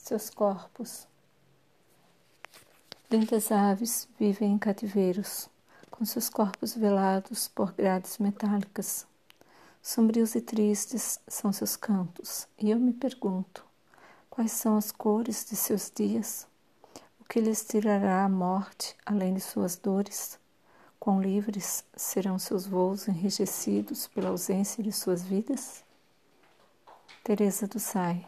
seus corpos. Lindas aves vivem em cativeiros, com seus corpos velados por grades metálicas. Sombrios e tristes são seus cantos, e eu me pergunto: quais são as cores de seus dias? O que lhes tirará a morte além de suas dores? Quão livres serão seus voos enrijecidos pela ausência de suas vidas? Teresa do Sai